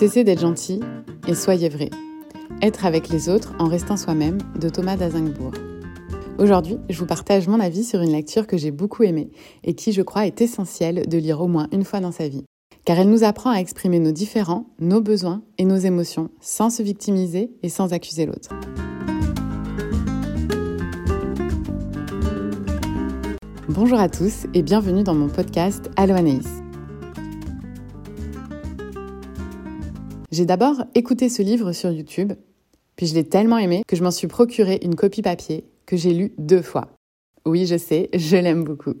Cessez d'être gentil et soyez vrai. Être avec les autres en restant soi-même de Thomas d'Azingbourg. Aujourd'hui, je vous partage mon avis sur une lecture que j'ai beaucoup aimée et qui, je crois, est essentielle de lire au moins une fois dans sa vie. Car elle nous apprend à exprimer nos différents, nos besoins et nos émotions sans se victimiser et sans accuser l'autre. Bonjour à tous et bienvenue dans mon podcast Allo. J'ai d'abord écouté ce livre sur YouTube, puis je l'ai tellement aimé que je m'en suis procuré une copie papier que j'ai lue deux fois. Oui, je sais, je l'aime beaucoup.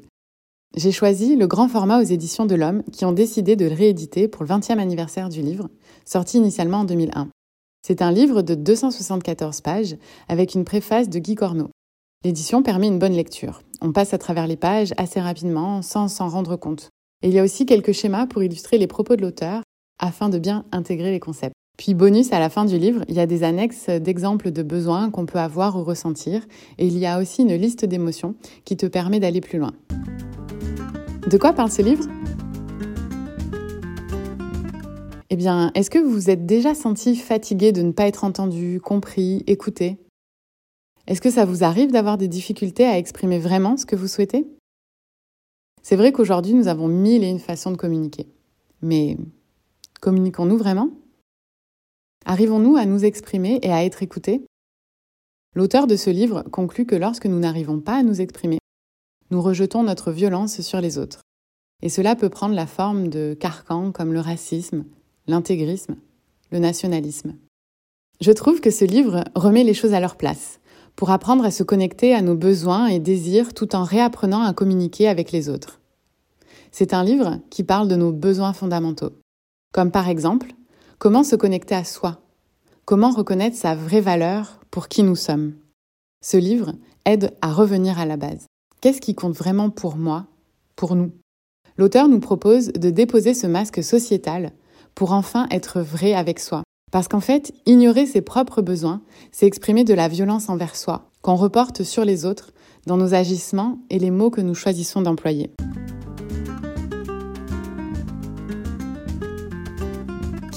J'ai choisi le grand format aux éditions de l'Homme qui ont décidé de le rééditer pour le 20e anniversaire du livre, sorti initialement en 2001. C'est un livre de 274 pages avec une préface de Guy Corneau. L'édition permet une bonne lecture. On passe à travers les pages assez rapidement sans s'en rendre compte. Et il y a aussi quelques schémas pour illustrer les propos de l'auteur afin de bien intégrer les concepts. Puis bonus, à la fin du livre, il y a des annexes d'exemples de besoins qu'on peut avoir ou ressentir, et il y a aussi une liste d'émotions qui te permet d'aller plus loin. De quoi parle ce livre? Eh bien, est-ce que vous vous êtes déjà senti fatigué de ne pas être entendu, compris, écouté? Est-ce que ça vous arrive d'avoir des difficultés à exprimer vraiment ce que vous souhaitez? C'est vrai qu'aujourd'hui, nous avons mille et une façons de communiquer. Mais Communiquons-nous vraiment? Arrivons-nous à nous exprimer et à être écoutés? L'auteur de ce livre conclut que lorsque nous n'arrivons pas à nous exprimer, nous rejetons notre violence sur les autres. Et cela peut prendre la forme de carcans comme le racisme, l'intégrisme, le nationalisme. Je trouve que ce livre remet les choses à leur place, pour apprendre à se connecter à nos besoins et désirs tout en réapprenant à communiquer avec les autres. C'est un livre qui parle de nos besoins fondamentaux. Comme par exemple, comment se connecter à soi? Comment reconnaître sa vraie valeur pour qui nous sommes? Ce livre aide à revenir à la base. Qu'est-ce qui compte vraiment pour moi, pour nous? L'auteur nous propose de déposer ce masque sociétal pour enfin être vrai avec soi. Parce qu'en fait, ignorer ses propres besoins, c'est exprimer de la violence envers soi, qu'on reporte sur les autres dans nos agissements et les mots que nous choisissons d'employer.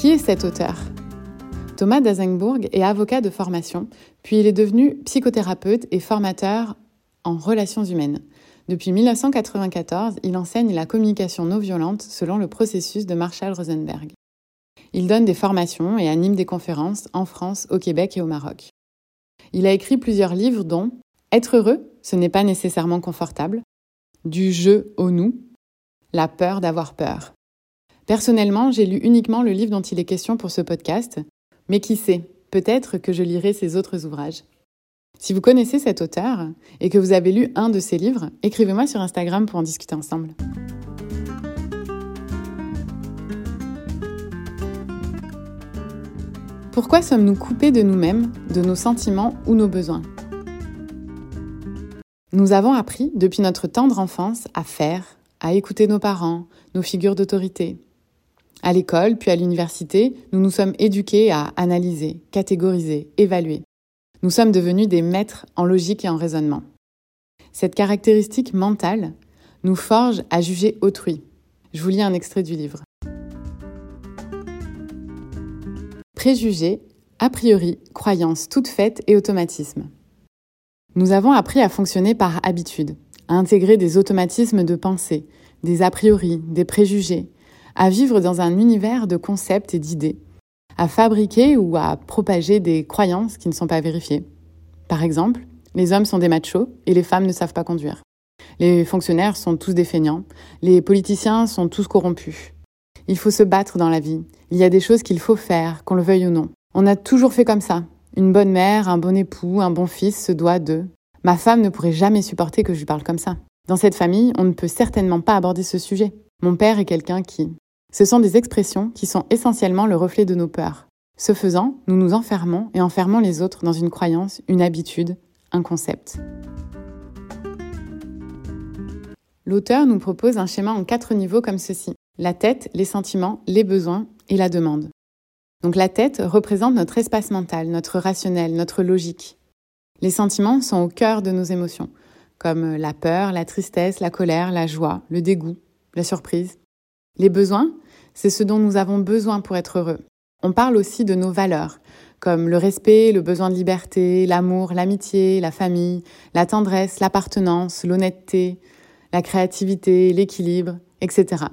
Qui est cet auteur? Thomas Dazenbourg est avocat de formation, puis il est devenu psychothérapeute et formateur en relations humaines. Depuis 1994, il enseigne la communication non violente selon le processus de Marshall Rosenberg. Il donne des formations et anime des conférences en France, au Québec et au Maroc. Il a écrit plusieurs livres dont Être heureux, ce n'est pas nécessairement confortable, Du jeu au nous, La peur d'avoir peur. Personnellement, j'ai lu uniquement le livre dont il est question pour ce podcast, mais qui sait, peut-être que je lirai ses autres ouvrages. Si vous connaissez cet auteur et que vous avez lu un de ses livres, écrivez-moi sur Instagram pour en discuter ensemble. Pourquoi sommes-nous coupés de nous-mêmes, de nos sentiments ou nos besoins? Nous avons appris depuis notre tendre enfance à faire, à écouter nos parents, nos figures d'autorité, à l'école, puis à l'université, nous nous sommes éduqués à analyser, catégoriser, évaluer. Nous sommes devenus des maîtres en logique et en raisonnement. Cette caractéristique mentale nous forge à juger autrui. Je vous lis un extrait du livre. Préjugés, a priori, croyances toutes faites et automatismes. Nous avons appris à fonctionner par habitude, à intégrer des automatismes de pensée, des a priori, des préjugés, à vivre dans un univers de concepts et d'idées, à fabriquer ou à propager des croyances qui ne sont pas vérifiées. Par exemple, les hommes sont des machos et les femmes ne savent pas conduire. Les fonctionnaires sont tous des feignants, les politiciens sont tous corrompus. Il faut se battre dans la vie. Il y a des choses qu'il faut faire, qu'on le veuille ou non. On a toujours fait comme ça. Une bonne mère, un bon époux, un bon fils se doit de. Ma femme ne pourrait jamais supporter que je lui parle comme ça. Dans cette famille, on ne peut certainement pas aborder ce sujet. Mon père est quelqu'un qui. Ce sont des expressions qui sont essentiellement le reflet de nos peurs. Ce faisant, nous nous enfermons et enfermons les autres dans une croyance, une habitude, un concept. L'auteur nous propose un schéma en quatre niveaux comme ceci. La tête, les sentiments, les besoins et la demande. Donc la tête représente notre espace mental, notre rationnel, notre logique. Les sentiments sont au cœur de nos émotions, comme la peur, la tristesse, la colère, la joie, le dégoût, la surprise. Les besoins c'est ce dont nous avons besoin pour être heureux. on parle aussi de nos valeurs, comme le respect, le besoin de liberté, l'amour, l'amitié, la famille, la tendresse, l'appartenance, l'honnêteté, la créativité, l'équilibre, etc.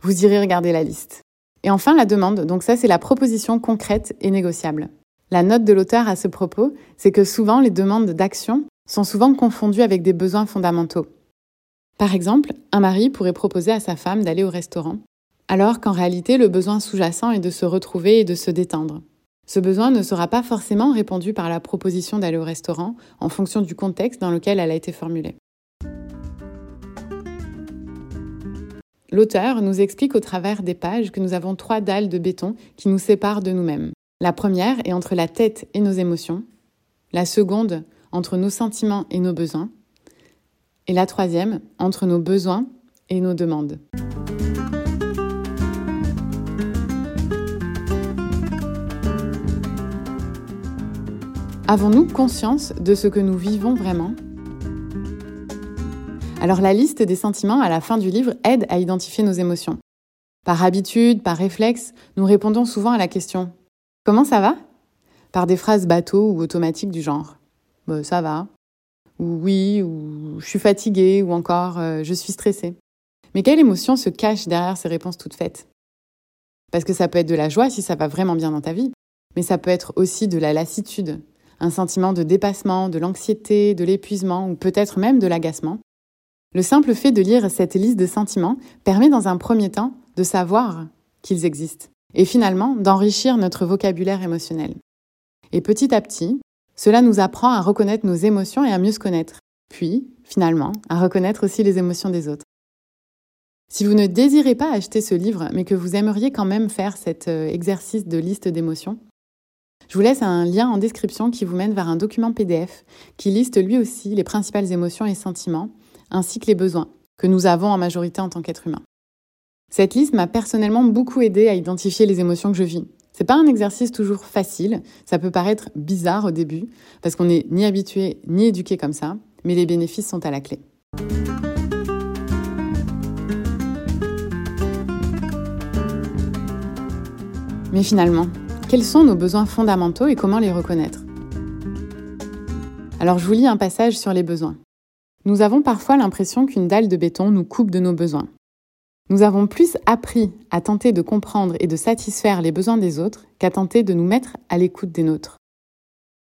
Vous irez regarder la liste. Et enfin, la demande. Donc ça, c'est la proposition concrète et négociable. La note de l'auteur à ce propos, c'est que souvent les demandes d'action sont souvent confondues avec des besoins fondamentaux. Par exemple, un mari pourrait proposer à sa femme d'aller au restaurant, alors qu'en réalité le besoin sous-jacent est de se retrouver et de se détendre. Ce besoin ne sera pas forcément répondu par la proposition d'aller au restaurant en fonction du contexte dans lequel elle a été formulée. L'auteur nous explique au travers des pages que nous avons trois dalles de béton qui nous séparent de nous-mêmes. La première est entre la tête et nos émotions, la seconde entre nos sentiments et nos besoins, et la troisième entre nos besoins et nos demandes. Avons-nous conscience de ce que nous vivons vraiment? Alors la liste des sentiments à la fin du livre aide à identifier nos émotions. Par habitude, par réflexe, nous répondons souvent à la question ⁇ Comment ça va ?⁇ par des phrases bateaux ou automatiques du genre bah, Ça va ⁇ ou Oui, ou Je suis fatiguée, ou encore euh, Je suis stressée. Mais quelle émotion se cache derrière ces réponses toutes faites? Parce que ça peut être de la joie si ça va vraiment bien dans ta vie, mais ça peut être aussi de la lassitude, un sentiment de dépassement, de l'anxiété, de l'épuisement, ou peut-être même de l'agacement. Le simple fait de lire cette liste de sentiments permet dans un premier temps de savoir qu'ils existent et finalement d'enrichir notre vocabulaire émotionnel. Et petit à petit, cela nous apprend à reconnaître nos émotions et à mieux se connaître, puis, finalement, à reconnaître aussi les émotions des autres. Si vous ne désirez pas acheter ce livre, mais que vous aimeriez quand même faire cet euh, exercice de liste d'émotions, je vous laisse un lien en description qui vous mène vers un document PDF qui liste lui aussi les principales émotions et sentiments ainsi que les besoins que nous avons en majorité en tant qu'être humain. Cette liste m'a personnellement beaucoup aidé à identifier les émotions que je vis. C'est pas un exercice toujours facile, ça peut paraître bizarre au début, parce qu'on n'est ni habitué ni éduqué comme ça, mais les bénéfices sont à la clé. Mais finalement, quels sont nos besoins fondamentaux et comment les reconnaître Alors je vous lis un passage sur les besoins. Nous avons parfois l'impression qu'une dalle de béton nous coupe de nos besoins. Nous avons plus appris à tenter de comprendre et de satisfaire les besoins des autres qu'à tenter de nous mettre à l'écoute des nôtres.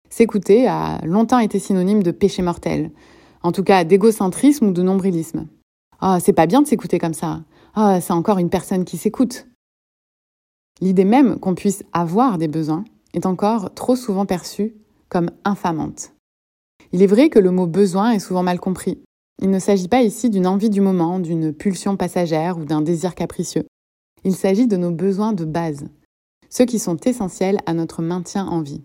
S'écouter a longtemps été synonyme de péché mortel, en tout cas d'égocentrisme ou de nombrilisme. Ah, c'est pas bien de s'écouter comme ça. Ah, c'est encore une personne qui s'écoute. L'idée même qu'on puisse avoir des besoins est encore trop souvent perçue comme infamante. Il est vrai que le mot besoin est souvent mal compris. Il ne s'agit pas ici d'une envie du moment, d'une pulsion passagère ou d'un désir capricieux. Il s'agit de nos besoins de base, ceux qui sont essentiels à notre maintien en vie,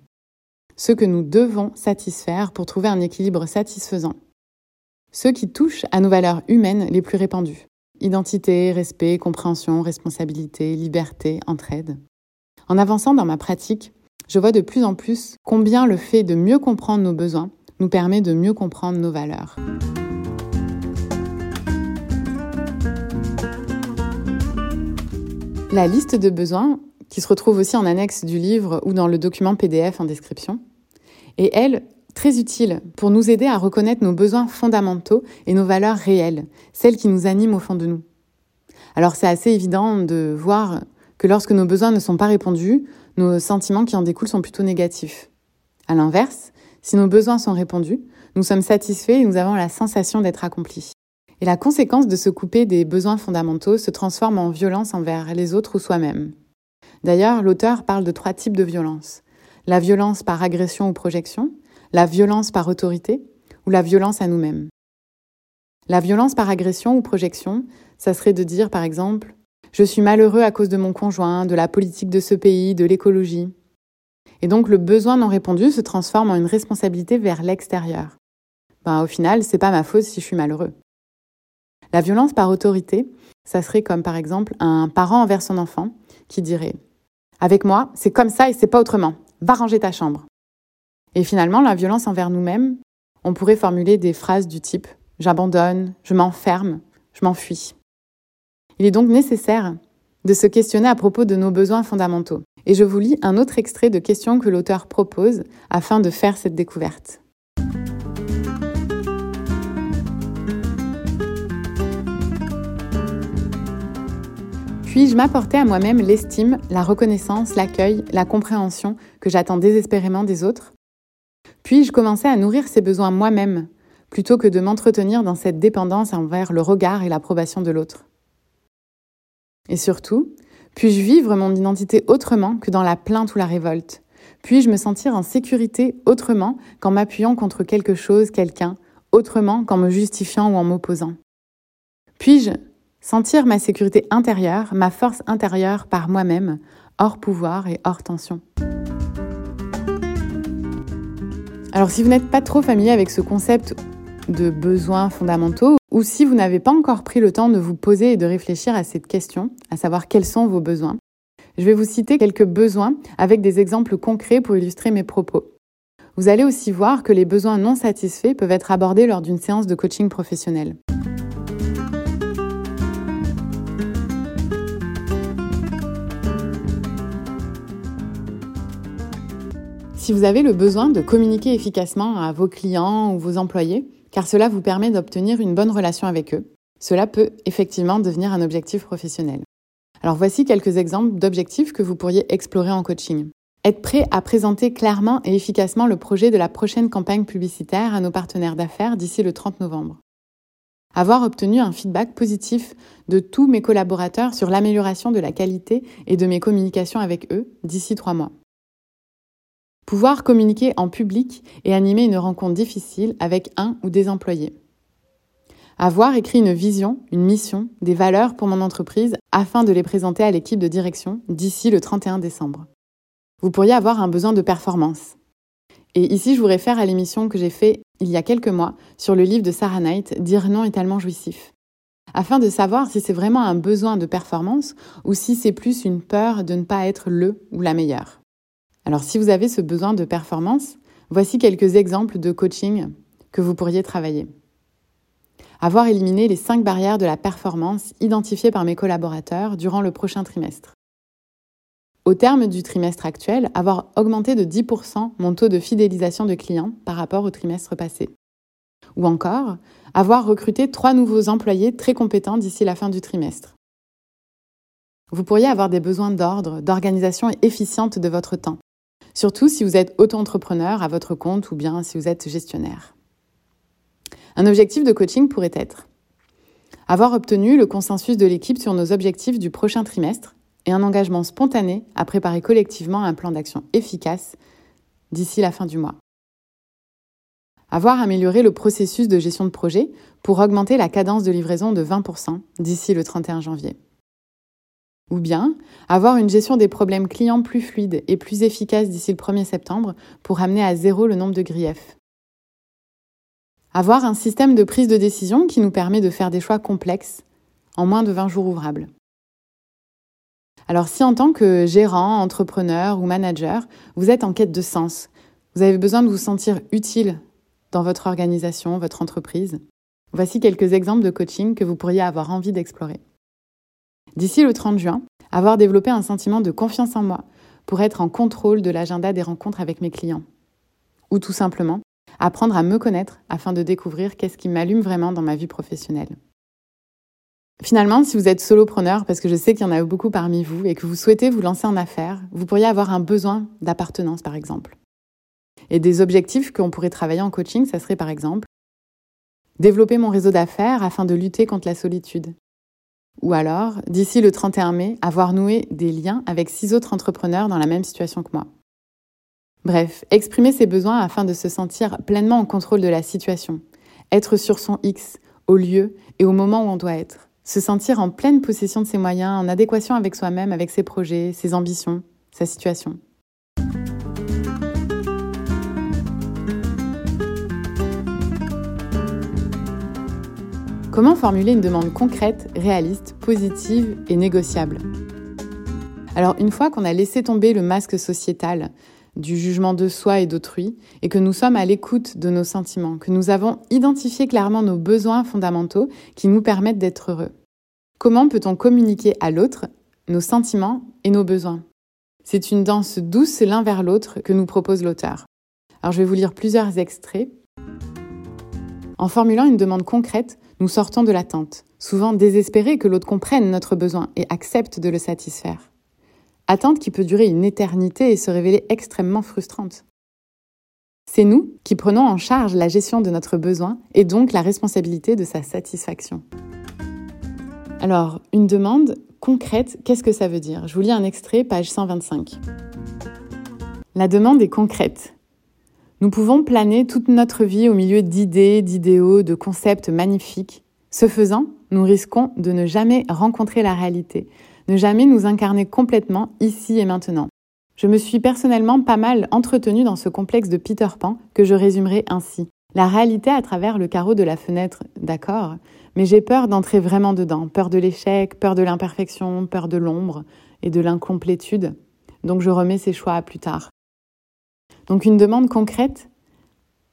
ceux que nous devons satisfaire pour trouver un équilibre satisfaisant, ceux qui touchent à nos valeurs humaines les plus répandues, identité, respect, compréhension, responsabilité, liberté, entraide. En avançant dans ma pratique, je vois de plus en plus combien le fait de mieux comprendre nos besoins nous permet de mieux comprendre nos valeurs. La liste de besoins, qui se retrouve aussi en annexe du livre ou dans le document PDF en description, est, elle, très utile pour nous aider à reconnaître nos besoins fondamentaux et nos valeurs réelles, celles qui nous animent au fond de nous. Alors c'est assez évident de voir que lorsque nos besoins ne sont pas répondus, nos sentiments qui en découlent sont plutôt négatifs. À l'inverse, si nos besoins sont répondus, nous sommes satisfaits et nous avons la sensation d'être accomplis. Et la conséquence de se couper des besoins fondamentaux se transforme en violence envers les autres ou soi-même. D'ailleurs, l'auteur parle de trois types de violence. La violence par agression ou projection, la violence par autorité ou la violence à nous-mêmes? La violence par agression ou projection, ça serait de dire par exemple je suis malheureux à cause de mon conjoint, de la politique de ce pays, de l'écologie. Et donc le besoin non répondu se transforme en une responsabilité vers l'extérieur. Ben, au final, c'est pas ma faute si je suis malheureux. La violence par autorité, ça serait comme par exemple un parent envers son enfant qui dirait Avec moi, c'est comme ça et c'est pas autrement. Va ranger ta chambre. Et finalement, la violence envers nous-mêmes, on pourrait formuler des phrases du type J'abandonne, je m'enferme, je m'enfuis. Il est donc nécessaire de se questionner à propos de nos besoins fondamentaux. Et je vous lis un autre extrait de questions que l'auteur propose afin de faire cette découverte. Puis-je m'apporter à moi-même l'estime, la reconnaissance, l'accueil, la compréhension que j'attends désespérément des autres? Puis-je commencer à nourrir ces besoins moi-même, plutôt que de m'entretenir dans cette dépendance envers le regard et l'approbation de l'autre? Et surtout, puis-je vivre mon identité autrement que dans la plainte ou la révolte? Puis-je me sentir en sécurité autrement qu'en m'appuyant contre quelque chose, quelqu'un, autrement qu'en me justifiant ou en m'opposant? Puis-je Sentir ma sécurité intérieure, ma force intérieure par moi-même, hors pouvoir et hors tension? Alors si vous n'êtes pas trop familier avec ce concept de besoins fondamentaux, ou si vous n'avez pas encore pris le temps de vous poser et de réfléchir à cette question, à savoir quels sont vos besoins, je vais vous citer quelques besoins avec des exemples concrets pour illustrer mes propos. Vous allez aussi voir que les besoins non satisfaits peuvent être abordés lors d'une séance de coaching professionnel. Si vous avez le besoin de communiquer efficacement à vos clients ou vos employés, car cela vous permet d'obtenir une bonne relation avec eux, cela peut effectivement devenir un objectif professionnel. Alors voici quelques exemples d'objectifs que vous pourriez explorer en coaching. Être prêt à présenter clairement et efficacement le projet de la prochaine campagne publicitaire à nos partenaires d'affaires d'ici le 30 novembre. Avoir obtenu un feedback positif de tous mes collaborateurs sur l'amélioration de la qualité et de mes communications avec eux d'ici trois mois. Pouvoir communiquer en public et animer une rencontre difficile avec un ou des employés. Avoir écrit une vision, une mission, des valeurs pour mon entreprise afin de les présenter à l'équipe de direction d'ici le 31 décembre. Vous pourriez avoir un besoin de performance. Et ici, je vous réfère à l'émission que j'ai faite il y a quelques mois sur le livre de Sarah Knight, Dire non est tellement jouissif. Afin de savoir si c'est vraiment un besoin de performance ou si c'est plus une peur de ne pas être le ou la meilleure. Alors si vous avez ce besoin de performance, voici quelques exemples de coaching que vous pourriez travailler. Avoir éliminé les cinq barrières de la performance identifiées par mes collaborateurs durant le prochain trimestre. Au terme du trimestre actuel, avoir augmenté de 10% mon taux de fidélisation de clients par rapport au trimestre passé. Ou encore, avoir recruté trois nouveaux employés très compétents d'ici la fin du trimestre. Vous pourriez avoir des besoins d'ordre, d'organisation efficiente de votre temps, surtout si vous êtes auto-entrepreneur à votre compte ou bien si vous êtes gestionnaire. Un objectif de coaching pourrait être avoir obtenu le consensus de l'équipe sur nos objectifs du prochain trimestre et un engagement spontané à préparer collectivement un plan d'action efficace d'ici la fin du mois. Avoir amélioré le processus de gestion de projet pour augmenter la cadence de livraison de 20% d'ici le 31 janvier. Ou bien avoir une gestion des problèmes clients plus fluide et plus efficace d'ici le 1er septembre pour amener à zéro le nombre de griefs. Avoir un système de prise de décision qui nous permet de faire des choix complexes en moins de 20 jours ouvrables. Alors si en tant que gérant, entrepreneur ou manager, vous êtes en quête de sens, vous avez besoin de vous sentir utile dans votre organisation, votre entreprise, voici quelques exemples de coaching que vous pourriez avoir envie d'explorer. D'ici le 30 juin, avoir développé un sentiment de confiance en moi pour être en contrôle de l'agenda des rencontres avec mes clients. Ou tout simplement, apprendre à me connaître afin de découvrir qu'est-ce qui m'allume vraiment dans ma vie professionnelle. Finalement, si vous êtes solopreneur, parce que je sais qu'il y en a beaucoup parmi vous et que vous souhaitez vous lancer en affaires, vous pourriez avoir un besoin d'appartenance, par exemple. Et des objectifs qu'on pourrait travailler en coaching, ça serait par exemple développer mon réseau d'affaires afin de lutter contre la solitude, ou alors, d'ici le 31 mai, avoir noué des liens avec six autres entrepreneurs dans la même situation que moi. Bref, exprimer ses besoins afin de se sentir pleinement en contrôle de la situation. Être sur son X, au lieu et au moment où on doit être. Se sentir en pleine possession de ses moyens, en adéquation avec soi-même, avec ses projets, ses ambitions, sa situation. Comment formuler une demande concrète, réaliste, positive et négociable? Alors une fois qu'on a laissé tomber le masque sociétal du jugement de soi et d'autrui, et que nous sommes à l'écoute de nos sentiments, que nous avons identifié clairement nos besoins fondamentaux qui nous permettent d'être heureux. Comment peut-on communiquer à l'autre nos sentiments et nos besoins? C'est une danse douce l'un vers l'autre que nous propose l'auteur. Alors je vais vous lire plusieurs extraits. En formulant une demande concrète, nous sortons de l'attente, souvent désespérés que l'autre comprenne notre besoin et accepte de le satisfaire. Attente qui peut durer une éternité et se révéler extrêmement frustrante. C'est nous qui prenons en charge la gestion de notre besoin et donc la responsabilité de sa satisfaction. Alors, une demande concrète, qu'est-ce que ça veut dire? Je vous lis un extrait, page 125. La demande est concrète. Nous pouvons planer toute notre vie au milieu d'idées, d'idéaux, de concepts magnifiques. Ce faisant, nous risquons de ne jamais rencontrer la réalité, ne jamais nous incarner complètement ici et maintenant. Je me suis personnellement pas mal entretenue dans ce complexe de Peter Pan que je résumerai ainsi. La réalité à travers le carreau de la fenêtre, d'accord, mais j'ai peur d'entrer vraiment dedans, peur de l'échec, peur de l'imperfection, peur de l'ombre et de l'incomplétude. Donc je remets ces choix à plus tard. Donc une demande concrète,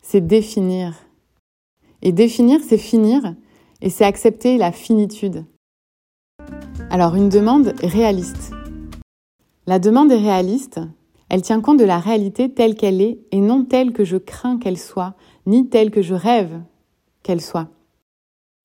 c'est définir. Et définir, c'est finir, et c'est accepter la finitude. Alors une demande réaliste. La demande est réaliste, elle tient compte de la réalité telle qu'elle est et non telle que je crains qu'elle soit, ni telle que je rêve qu'elle soit.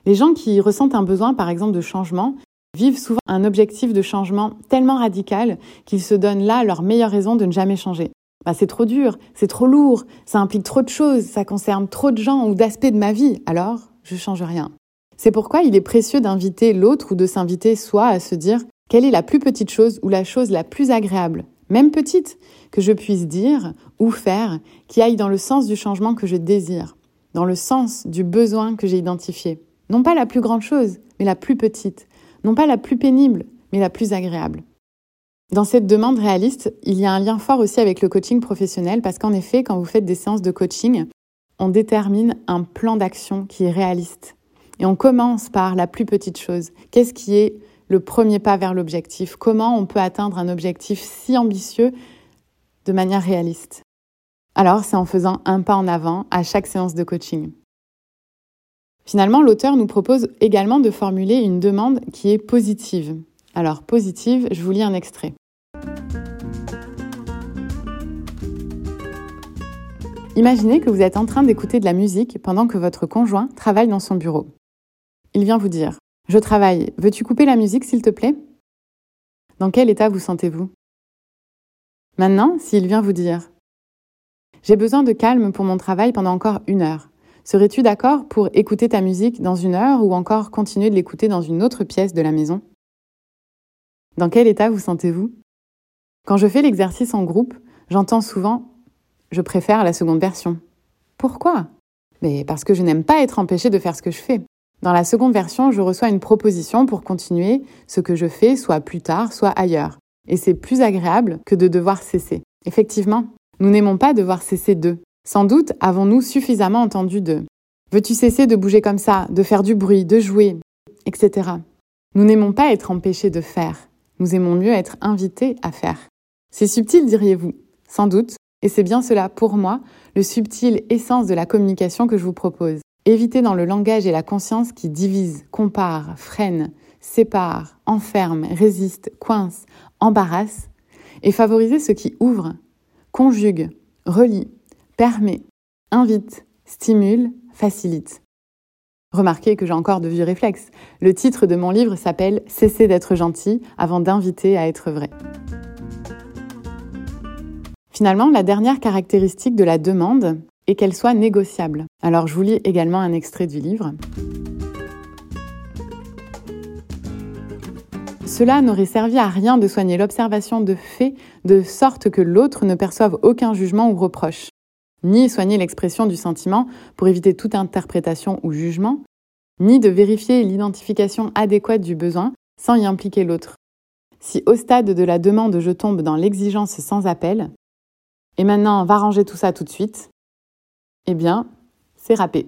Les gens qui ressentent un besoin, par exemple, de changement, vivent souvent un objectif de changement tellement radical qu'ils se donnent là leur meilleure raison de ne jamais changer. Bah, c'est trop dur, c'est trop lourd, ça implique trop de choses, ça concerne trop de gens ou d'aspects de ma vie, alors je change rien. C'est pourquoi il est précieux d'inviter l'autre ou de s'inviter soi à se dire quelle est la plus petite chose ou la chose la plus agréable, même petite, que je puisse dire ou faire qui aille dans le sens du changement que je désire, dans le sens du besoin que j'ai identifié. Non pas la plus grande chose, mais la plus petite. Non pas la plus pénible, mais la plus agréable. Dans cette demande réaliste, il y a un lien fort aussi avec le coaching professionnel parce qu'en effet, quand vous faites des séances de coaching, on détermine un plan d'action qui est réaliste. Et on commence par la plus petite chose. Qu'est-ce qui est le premier pas vers l'objectif? Comment on peut atteindre un objectif si ambitieux de manière réaliste? Alors, c'est en faisant un pas en avant à chaque séance de coaching. Finalement, l'auteur nous propose également de formuler une demande qui est positive. Alors, positive, je vous lis un extrait. Imaginez que vous êtes en train d'écouter de la musique pendant que votre conjoint travaille dans son bureau. Il vient vous dire Je travaille, veux-tu couper la musique s'il te plaît? Dans quel état vous sentez-vous? Maintenant, s'il vient vous dire J'ai besoin de calme pour mon travail pendant encore une heure. Serais-tu d'accord pour écouter ta musique dans une heure ou encore continuer de l'écouter dans une autre pièce de la maison? Dans quel état vous sentez-vous? Quand je fais l'exercice en groupe, j'entends souvent je préfère la seconde version. Pourquoi? Mais parce que je n'aime pas être empêché de faire ce que je fais. Dans la seconde version, je reçois une proposition pour continuer ce que je fais, soit plus tard, soit ailleurs. Et c'est plus agréable que de devoir cesser. Effectivement, nous n'aimons pas devoir cesser d'eux. Sans doute avons-nous suffisamment entendu de Veux-tu cesser de bouger comme ça, de faire du bruit, de jouer, etc. Nous n'aimons pas être empêchés de faire. Nous aimons mieux être invités à faire. C'est subtil, diriez-vous. Sans doute. Et c'est bien cela, pour moi, le subtil essence de la communication que je vous propose. Éviter dans le langage et la conscience qui divise, compare, freine, sépare, enferme, résiste, coince, embarrasse, et favoriser ce qui ouvre, conjugue, relie, permet, invite, stimule, facilite. Remarquez que j'ai encore de vieux réflexes. Le titre de mon livre s'appelle Cesser d'être gentil avant d'inviter à être vrai. Finalement, la dernière caractéristique de la demande est qu'elle soit négociable. Alors je vous lis également un extrait du livre. Cela n'aurait servi à rien de soigner l'observation de faits de sorte que l'autre ne perçoive aucun jugement ou reproche ni soigner l'expression du sentiment pour éviter toute interprétation ou jugement, ni de vérifier l'identification adéquate du besoin sans y impliquer l'autre. Si au stade de la demande je tombe dans l'exigence sans appel, et maintenant va ranger tout ça tout de suite, eh bien, c'est râpé.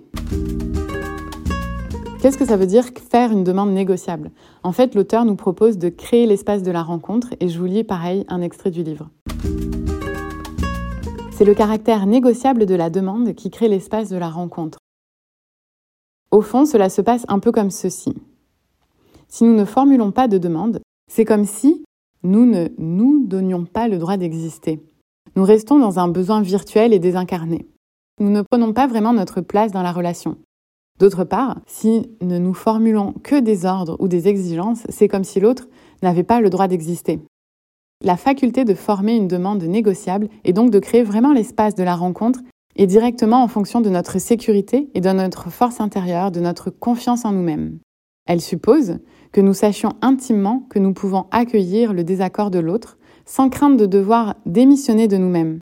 Qu'est-ce que ça veut dire faire une demande négociable? En fait, l'auteur nous propose de créer l'espace de la rencontre et je vous lis pareil un extrait du livre. C'est le caractère négociable de la demande qui crée l'espace de la rencontre. Au fond, cela se passe un peu comme ceci. Si nous ne formulons pas de demande, c'est comme si nous ne nous donnions pas le droit d'exister. Nous restons dans un besoin virtuel et désincarné. Nous ne prenons pas vraiment notre place dans la relation. D'autre part, si ne nous formulons que des ordres ou des exigences, c'est comme si l'autre n'avait pas le droit d'exister. La faculté de former une demande négociable et donc de créer vraiment l'espace de la rencontre est directement en fonction de notre sécurité et de notre force intérieure, de notre confiance en nous-mêmes. Elle suppose que nous sachions intimement que nous pouvons accueillir le désaccord de l'autre sans crainte de devoir démissionner de nous-mêmes.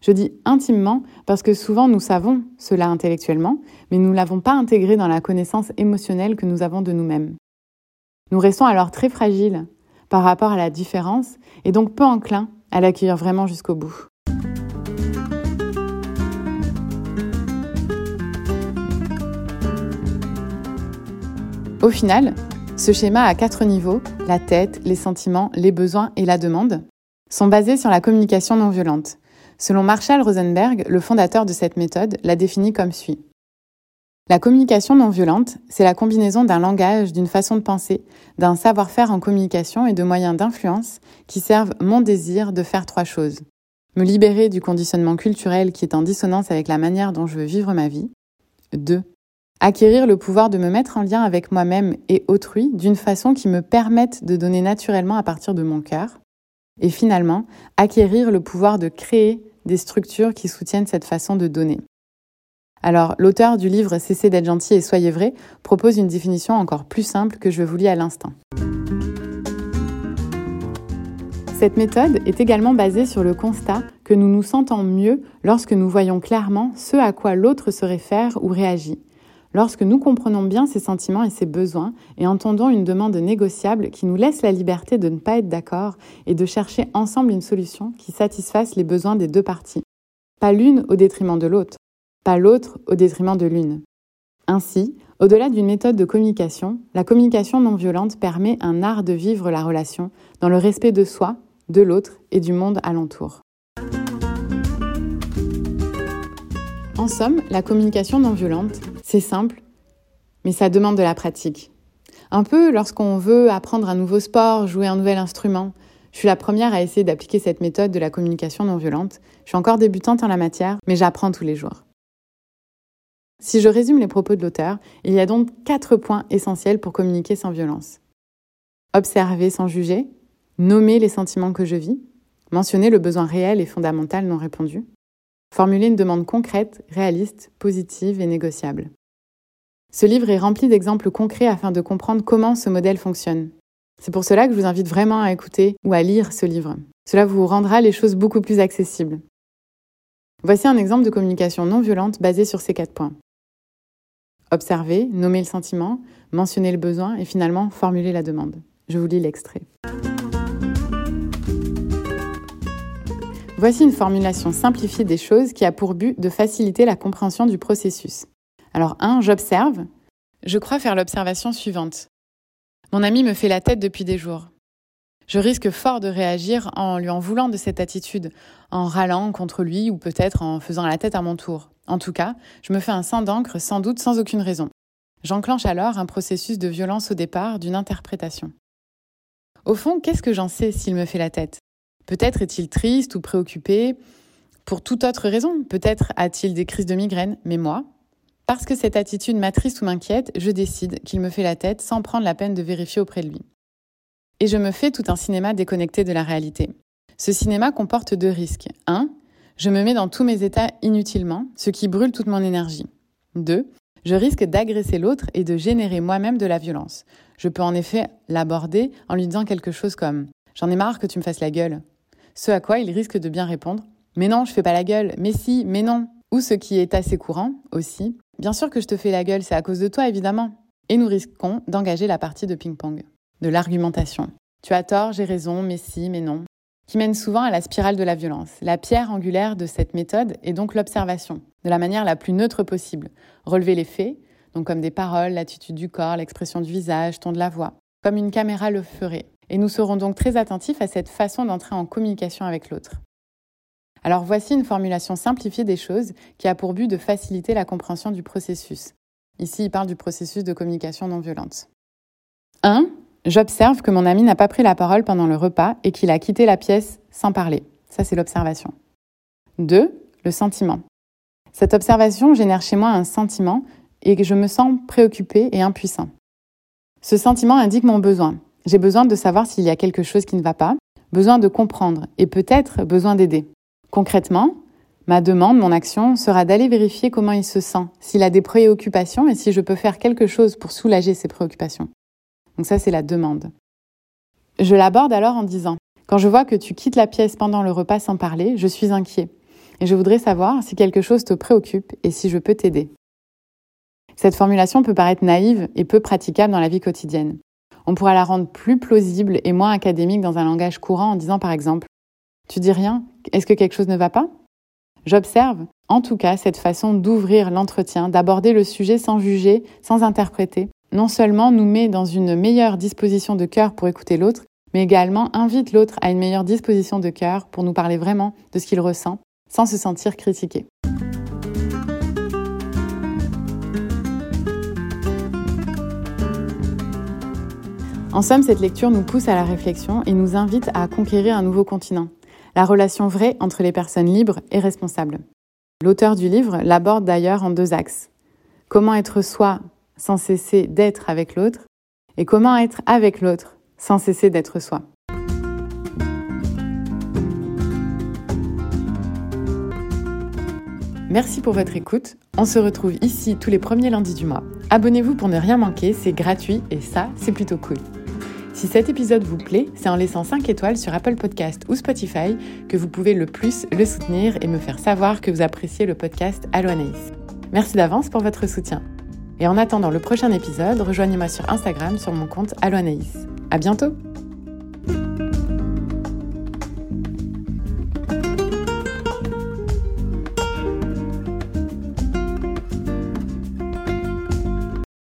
Je dis intimement parce que souvent nous savons cela intellectuellement, mais nous ne l'avons pas intégré dans la connaissance émotionnelle que nous avons de nous-mêmes. Nous restons alors très fragiles par rapport à la différence et donc peu enclins à l'accueillir vraiment jusqu'au bout. Au final, ce schéma à quatre niveaux, la tête, les sentiments, les besoins et la demande, sont basés sur la communication non violente. Selon Marshall Rosenberg, le fondateur de cette méthode l'a définie comme suit. La communication non violente, c'est la combinaison d'un langage, d'une façon de penser, d'un savoir-faire en communication et de moyens d'influence qui servent mon désir de faire trois choses. Me libérer du conditionnement culturel qui est en dissonance avec la manière dont je veux vivre ma vie. 2. Acquérir le pouvoir de me mettre en lien avec moi-même et autrui d'une façon qui me permette de donner naturellement à partir de mon cœur. Et finalement, acquérir le pouvoir de créer des structures qui soutiennent cette façon de donner. Alors, l'auteur du livre Cessez d'être gentil et soyez vrai propose une définition encore plus simple que je vous lis à l'instant. Cette méthode est également basée sur le constat que nous nous sentons mieux lorsque nous voyons clairement ce à quoi l'autre se réfère ou réagit, Lorsque nous comprenons bien ses sentiments et ses besoins et entendons une demande négociable qui nous laisse la liberté de ne pas être d'accord et de chercher ensemble une solution qui satisfasse les besoins des deux parties. Pas l'une au détriment de l'autre, pas l'autre au détriment de l'une. Ainsi, au-delà d'une méthode de communication, la communication non violente permet un art de vivre la relation dans le respect de soi, de l'autre et du monde alentour. En somme, la communication non violente, c'est simple, mais ça demande de la pratique. Un peu lorsqu'on veut apprendre un nouveau sport, jouer un nouvel instrument. Je suis la première à essayer d'appliquer cette méthode de la communication non violente. Je suis encore débutante en la matière, mais j'apprends tous les jours. Si je résume les propos de l'auteur, il y a donc quatre points essentiels pour communiquer sans violence. Observer sans juger, nommer les sentiments que je vis, mentionner le besoin réel et fondamental non répondu, Formuler une demande concrète, réaliste, positive et négociable. Ce livre est rempli d'exemples concrets afin de comprendre comment ce modèle fonctionne. C'est pour cela que je vous invite vraiment à écouter ou à lire ce livre. Cela vous rendra les choses beaucoup plus accessibles. Voici un exemple de communication non violente basée sur ces quatre points. Observer, nommer le sentiment, mentionner le besoin et finalement formuler la demande. Je vous lis l'extrait. Voici une formulation simplifiée des choses qui a pour but de faciliter la compréhension du processus. Alors 1. J'observe. Je crois faire l'observation suivante. Mon ami me fait la tête depuis des jours. Je risque fort de réagir en lui en voulant de cette attitude, en râlant contre lui ou peut-être en faisant la tête à mon tour. En tout cas, je me fais un sang d'encre sans doute sans aucune raison. J'enclenche alors un processus de violence au départ d'une interprétation. Au fond, qu'est-ce que j'en sais s'il me fait la tête? Peut-être est-il triste ou préoccupé pour toute autre raison. Peut-être a-t-il des crises de migraine, mais moi, parce que cette attitude m'attriste ou m'inquiète, je décide qu'il me fait la tête sans prendre la peine de vérifier auprès de lui. Et je me fais tout un cinéma déconnecté de la réalité. Ce cinéma comporte deux risques. Un, je me mets dans tous mes états inutilement, ce qui brûle toute mon énergie. Deux, je risque d'agresser l'autre et de générer moi-même de la violence. Je peux en effet l'aborder en lui disant quelque chose comme J'en ai marre que tu me fasses la gueule. Ce à quoi il risque de bien répondre Mais non, je fais pas la gueule. Mais si, mais non. Ou ce qui est assez courant aussi. Bien sûr que je te fais la gueule, c'est à cause de toi évidemment. Et nous risquons d'engager la partie de ping-pong, de l'argumentation. Tu as tort, j'ai raison, mais si, mais non. Qui mène souvent à la spirale de la violence. La pierre angulaire de cette méthode est donc l'observation, de la manière la plus neutre possible. Relever les faits, donc comme des paroles, l'attitude du corps, l'expression du visage, ton de la voix, comme une caméra le ferait. Et nous serons donc très attentifs à cette façon d'entrer en communication avec l'autre. Alors voici une formulation simplifiée des choses qui a pour but de faciliter la compréhension du processus. Ici, il parle du processus de communication non violente. 1. J'observe que mon ami n'a pas pris la parole pendant le repas et qu'il a quitté la pièce sans parler. Ça, c'est l'observation. 2. Le sentiment. Cette observation génère chez moi un sentiment et je me sens préoccupé et impuissant. Ce sentiment indique mon besoin. J'ai besoin de savoir s'il y a quelque chose qui ne va pas, besoin de comprendre et peut-être besoin d'aider. Concrètement, ma demande, mon action sera d'aller vérifier comment il se sent, s'il a des préoccupations et si je peux faire quelque chose pour soulager ses préoccupations. Donc ça, c'est la demande. Je l'aborde alors en disant, quand je vois que tu quittes la pièce pendant le repas sans parler, je suis inquiet. Et je voudrais savoir si quelque chose te préoccupe et si je peux t'aider. Cette formulation peut paraître naïve et peu praticable dans la vie quotidienne. On pourra la rendre plus plausible et moins académique dans un langage courant en disant par exemple Tu dis rien? Est-ce que quelque chose ne va pas? J'observe, en tout cas, cette façon d'ouvrir l'entretien, d'aborder le sujet sans juger, sans interpréter, non seulement nous met dans une meilleure disposition de cœur pour écouter l'autre, mais également invite l'autre à une meilleure disposition de cœur pour nous parler vraiment de ce qu'il ressent, sans se sentir critiqué. En somme, cette lecture nous pousse à la réflexion et nous invite à conquérir un nouveau continent, la relation vraie entre les personnes libres et responsables. L'auteur du livre l'aborde d'ailleurs en deux axes. Comment être soi sans cesser d'être avec l'autre et comment être avec l'autre sans cesser d'être soi. Merci pour votre écoute. On se retrouve ici tous les premiers lundis du mois. Abonnez-vous pour ne rien manquer, c'est gratuit et ça, c'est plutôt cool. Si cet épisode vous plaît, c'est en laissant 5 étoiles sur Apple Podcast ou Spotify que vous pouvez le plus le soutenir et me faire savoir que vous appréciez le podcast Allo Anaïs. Merci d'avance pour votre soutien. Et en attendant le prochain épisode, rejoignez-moi sur Instagram sur mon compte Allo Anaïs. À bientôt!